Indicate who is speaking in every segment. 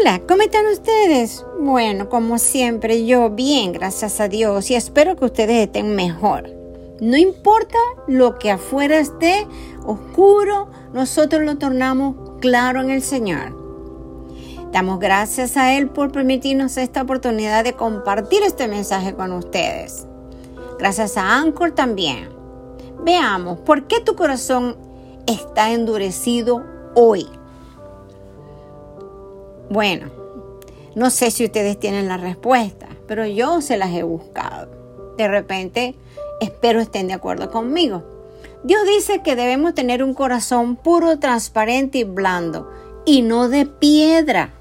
Speaker 1: Hola, ¿cómo están ustedes? Bueno, como siempre, yo bien, gracias a Dios, y espero que ustedes estén mejor. No importa lo que afuera esté oscuro, nosotros lo tornamos claro en el Señor. Damos gracias a Él por permitirnos esta oportunidad de compartir este mensaje con ustedes. Gracias a Anchor también. Veamos, ¿por qué tu corazón está endurecido hoy? Bueno, no sé si ustedes tienen la respuesta, pero yo se las he buscado. De repente, espero estén de acuerdo conmigo. Dios dice que debemos tener un corazón puro, transparente y blando, y no de piedra.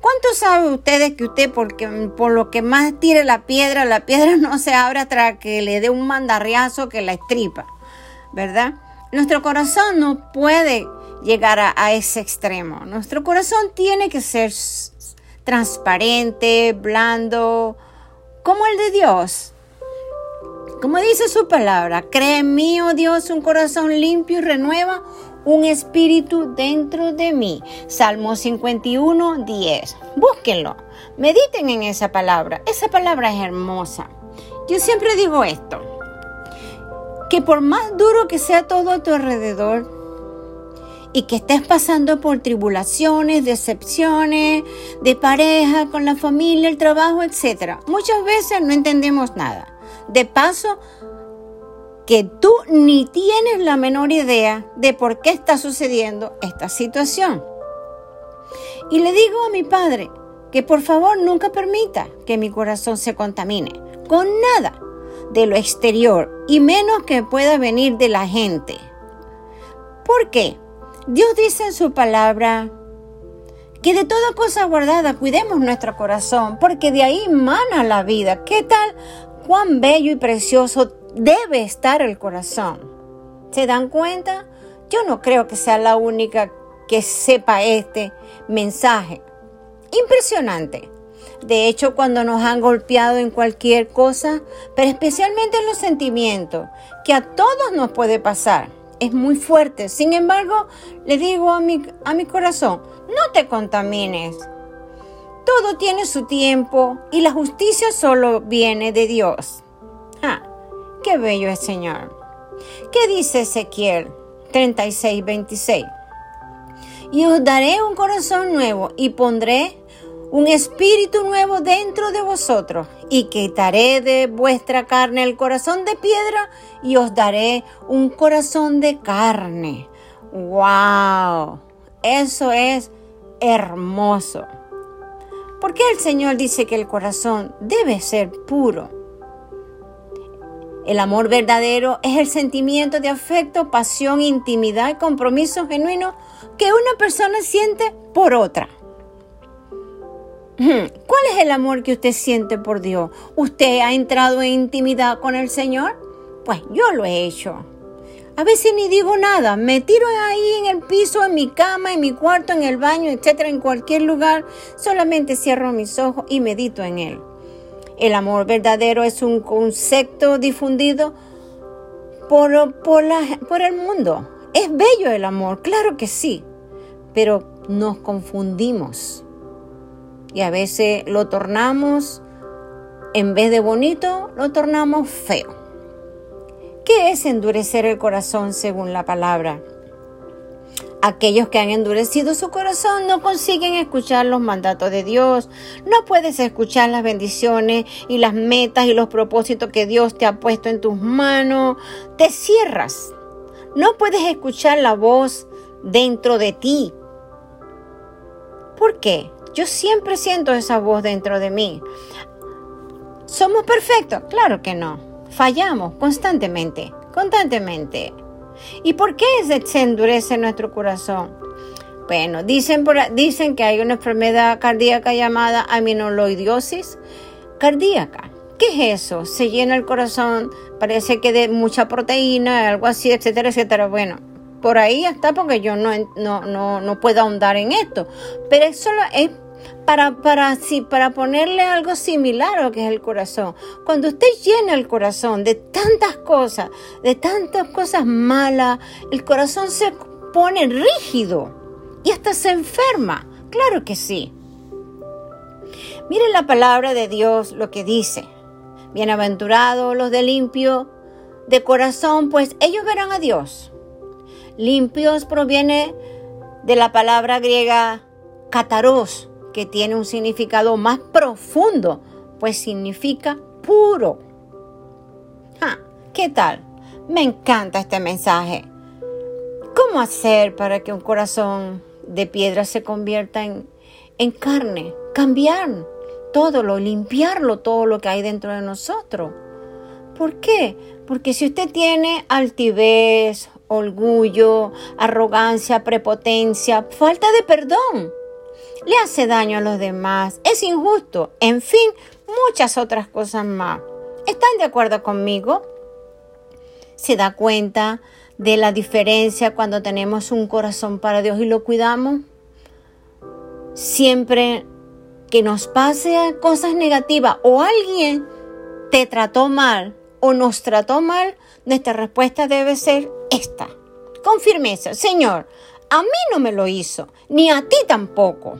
Speaker 1: ¿Cuánto saben ustedes que usted, porque, por lo que más tire la piedra, la piedra no se abre hasta que le dé un mandarriazo que la estripa? ¿Verdad? Nuestro corazón no puede llegar a, ese extremo. Nuestro corazón tiene que ser transparente, blando, como el de Dios. Como dice su palabra, cree en mí, oh Dios, un corazón limpio y renueva un espíritu dentro de mí. Salmo 51, 10. Búsquenlo, mediten en esa palabra. Esa palabra es hermosa. Yo siempre digo esto, que por más duro que sea todo a tu alrededor, y que estés pasando por tribulaciones, decepciones, de pareja, con la familia, el trabajo, etc. Muchas veces no entendemos nada. De paso, que tú ni tienes la menor idea de por qué está sucediendo esta situación. Y le digo a mi padre que por favor nunca permita que mi corazón se contamine con nada de lo exterior y menos que pueda venir de la gente. ¿Por qué? Dios dice en su palabra que de toda cosa guardada cuidemos nuestro corazón, porque de ahí mana la vida. ¿Qué tal? Cuán bello y precioso debe estar el corazón. ¿Se dan cuenta? Yo no creo que sea la única que sepa este mensaje. Impresionante. De hecho, cuando nos han golpeado en cualquier cosa, pero especialmente en los sentimientos, que a todos nos puede pasar es muy fuerte. Sin embargo, le digo a mi, a mi corazón, no te contamines. Todo tiene su tiempo y la justicia solo viene de Dios. Ah, qué bello es Señor. ¿Qué dice Ezequiel 36, 26? Y os daré un corazón nuevo y pondré un espíritu nuevo dentro de vosotros, y quitaré de vuestra carne el corazón de piedra y os daré un corazón de carne. ¡Wow! Eso es hermoso. ¿Por qué el Señor dice que el corazón debe ser puro? El amor verdadero es el sentimiento de afecto, pasión, intimidad y compromiso genuino que una persona siente por otra. ¿Cuál es el amor que usted siente por Dios? ¿Usted ha entrado en intimidad con el Señor? Pues yo lo he hecho. A veces ni digo nada, me tiro ahí en el piso, en mi cama, en mi cuarto, en el baño, etcétera, en cualquier lugar, solamente cierro mis ojos y medito en él. El amor verdadero es un concepto difundido por, por, por el mundo. Es bello el amor, claro que sí, pero nos confundimos y a veces lo tornamos, en vez de bonito, lo tornamos feo. ¿Qué es endurecer el corazón según la palabra? Aquellos que han endurecido su corazón no consiguen escuchar los mandatos de Dios. No puedes escuchar las bendiciones y las metas y los propósitos que Dios te ha puesto en tus manos. Te cierras. No puedes escuchar la voz dentro de ti. ¿Por qué? Yo siempre siento esa voz dentro de mí. ¿Somos perfectos? Claro que no. Fallamos constantemente, constantemente. ¿Y por qué se endurece nuestro corazón? Bueno, dicen, dicen que hay una enfermedad cardíaca llamada aminoloidiosis cardíaca. ¿Qué es eso? Se llena el corazón, parece que de mucha proteína, algo así, etcétera, etcétera. Bueno, por ahí está porque yo no, no, no, puedo ahondar en esto. Pero eso es para, para, para ponerle algo similar a lo que es el corazón. Cuando usted llena el corazón de tantas cosas, de tantas cosas malas, el corazón se pone rígido y hasta se enferma. Claro que sí. Miren la palabra de Dios lo que dice. Bienaventurados los de limpio de corazón, pues ellos verán a Dios. Limpios proviene de la palabra griega kataros, que tiene un significado más profundo, pues significa puro. ¿Qué tal? Me encanta este mensaje. ¿Cómo hacer para que un corazón de piedra se convierta en, en carne? Cambiar todo lo, limpiarlo, todo lo que hay dentro de nosotros. ¿Por qué? Porque si usted tiene altivez, orgullo, arrogancia, prepotencia, falta de perdón, le hace daño a los demás, es injusto, en fin, muchas otras cosas más. ¿Están de acuerdo conmigo? ¿Se da cuenta de la diferencia cuando tenemos un corazón para Dios y lo cuidamos? Siempre que nos pase cosas negativas o alguien te trató mal o nos trató mal, nuestra respuesta debe ser esta. Con firmeza, Señor, a mí no me lo hizo, ni a ti tampoco.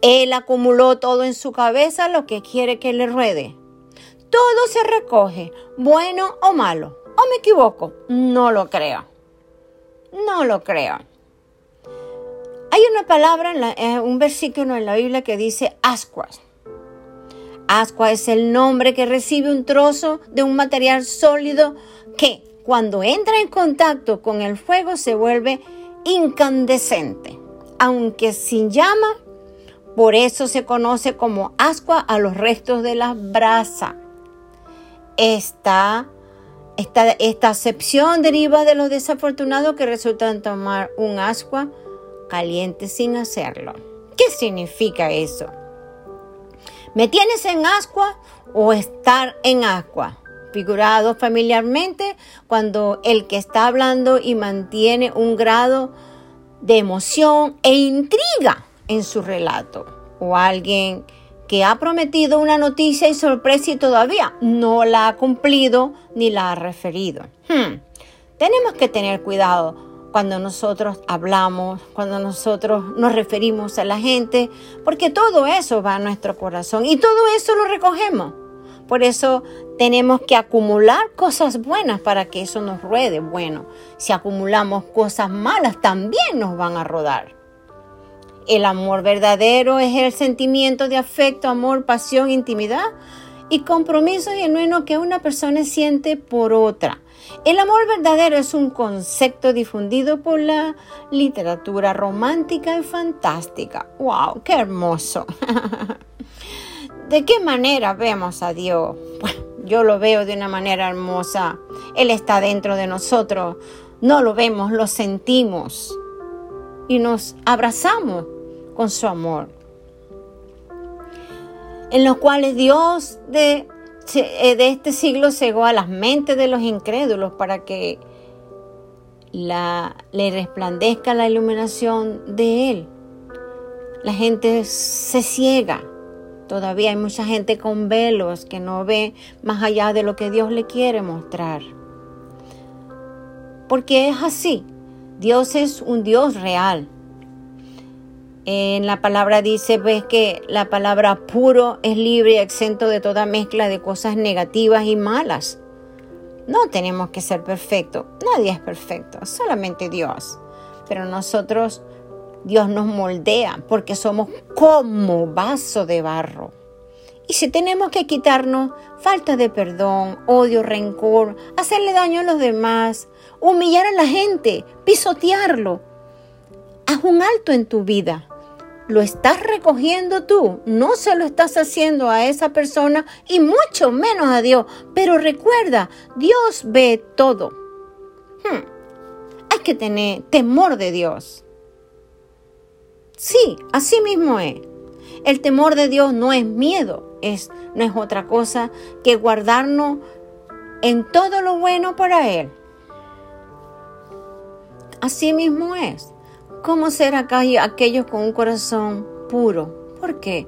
Speaker 1: Él acumuló todo en su cabeza lo que quiere que le ruede. Todo se recoge, bueno o malo. ¿O me equivoco? No lo creo. No lo creo. Hay una palabra, eh, un versículo en la Biblia que dice ascuas. Ascua es el nombre que recibe un trozo de un material sólido que cuando entra en contacto con el fuego se vuelve incandescente, aunque sin llama. Por eso se conoce como ascua a los restos de la brasa. Esta, esta, esta acepción deriva de los desafortunados que resultan tomar un ascua caliente sin hacerlo. ¿Qué significa eso? ¿Me tienes en ascua o estar en ascua? Figurado familiarmente cuando el que está hablando y mantiene un grado de emoción e intriga en su relato. O alguien que ha prometido una noticia y sorpresa y todavía no la ha cumplido ni la ha referido. Hmm. Tenemos que tener cuidado cuando nosotros hablamos, cuando nosotros nos referimos a la gente, porque todo eso va a nuestro corazón y todo eso lo recogemos. Por eso tenemos que acumular cosas buenas para que eso nos ruede. Bueno, si acumulamos cosas malas, también nos van a rodar. El amor verdadero es el sentimiento de afecto, amor, pasión, intimidad y compromiso genuino que una persona siente por otra. El amor verdadero es un concepto difundido por la literatura romántica y fantástica. ¡Wow! ¡Qué hermoso! ¿De qué manera vemos a Dios? Yo lo veo de una manera hermosa. Él está dentro de nosotros. No lo vemos, lo sentimos. Y nos abrazamos con su amor. En los cuales Dios de eh, este siglo cegó a las mentes de los incrédulos para que le resplandezca la iluminación de Él. La gente se ciega. Todavía hay mucha gente con velos que no ve más allá de lo que Dios le quiere mostrar. Porque es así. Dios es un Dios real. En la palabra dice, ves que la palabra puro es libre y exento de toda mezcla de cosas negativas y malas. No tenemos que ser perfectos, nadie es perfecto, solamente Dios. Pero nosotros, Dios nos moldea porque somos como vaso de barro. Y si tenemos que quitarnos falta de perdón, odio, rencor, hacerle daño a los demás, humillar a la gente, pisotearlo, haz un alto en tu vida lo estás recogiendo tú, no se lo estás haciendo a esa persona y mucho menos a Dios. Pero recuerda, Dios ve todo. Hmm. Hay que tener temor de Dios. Sí, así mismo es. El temor de Dios no es miedo, es, no es otra cosa que guardarnos en todo lo bueno para Él. Así mismo es. ¿Cómo ser aquellos con un corazón puro? ¿Por qué?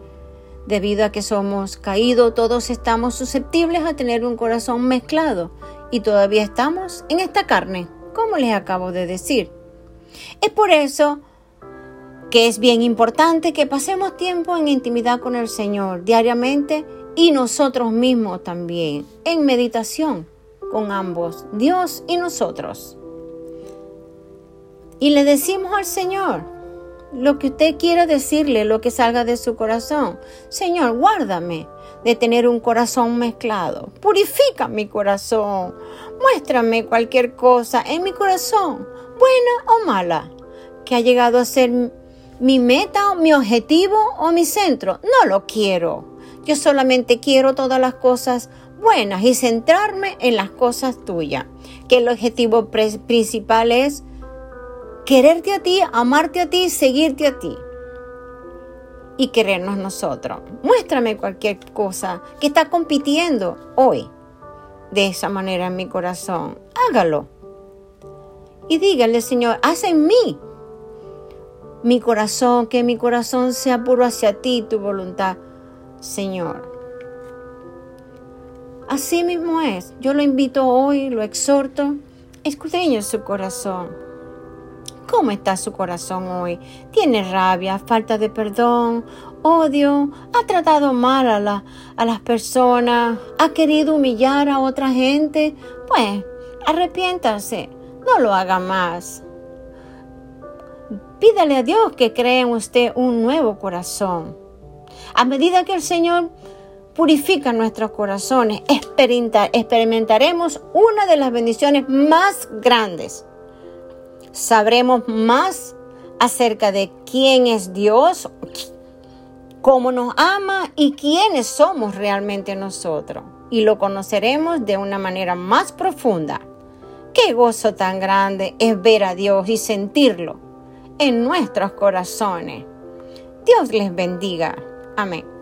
Speaker 1: Debido a que somos caídos, todos estamos susceptibles a tener un corazón mezclado y todavía estamos en esta carne, como les acabo de decir. Es por eso que es bien importante que pasemos tiempo en intimidad con el Señor diariamente y nosotros mismos también, en meditación con ambos, Dios y nosotros. Y le decimos al Señor lo que usted quiera decirle, lo que salga de su corazón. Señor, guárdame de tener un corazón mezclado. Purifica mi corazón. Muéstrame cualquier cosa en mi corazón, buena o mala, que ha llegado a ser mi meta, mi objetivo o mi centro. No lo quiero. Yo solamente quiero todas las cosas buenas y centrarme en las cosas tuyas. Que el objetivo principal es quererte a ti, amarte a ti, seguirte a ti y querernos nosotros. Muéstrame cualquier cosa que está compitiendo hoy de esa manera en mi corazón. Hágalo. Y dígale, Señor, haz en mí mi corazón, que mi corazón sea puro hacia ti, tu voluntad, Señor. Así mismo es. Yo lo invito hoy, lo exhorto, escudriño su corazón. ¿Cómo está su corazón hoy? ¿Tiene rabia, falta de perdón, odio? ¿Ha tratado mal a, a las personas? ¿Ha querido humillar a otra gente? Pues, arrepiéntase. No lo haga más. Pídale a Dios que cree en usted un nuevo corazón. A medida que el Señor purifica nuestros corazones, experimentaremos una de las bendiciones más grandes. Sabremos más acerca de quién es Dios, cómo nos ama y quiénes somos realmente nosotros. Y lo conoceremos de una manera más profunda. Qué gozo tan grande es ver a Dios y sentirlo en nuestros corazones. Dios les bendiga. Amén.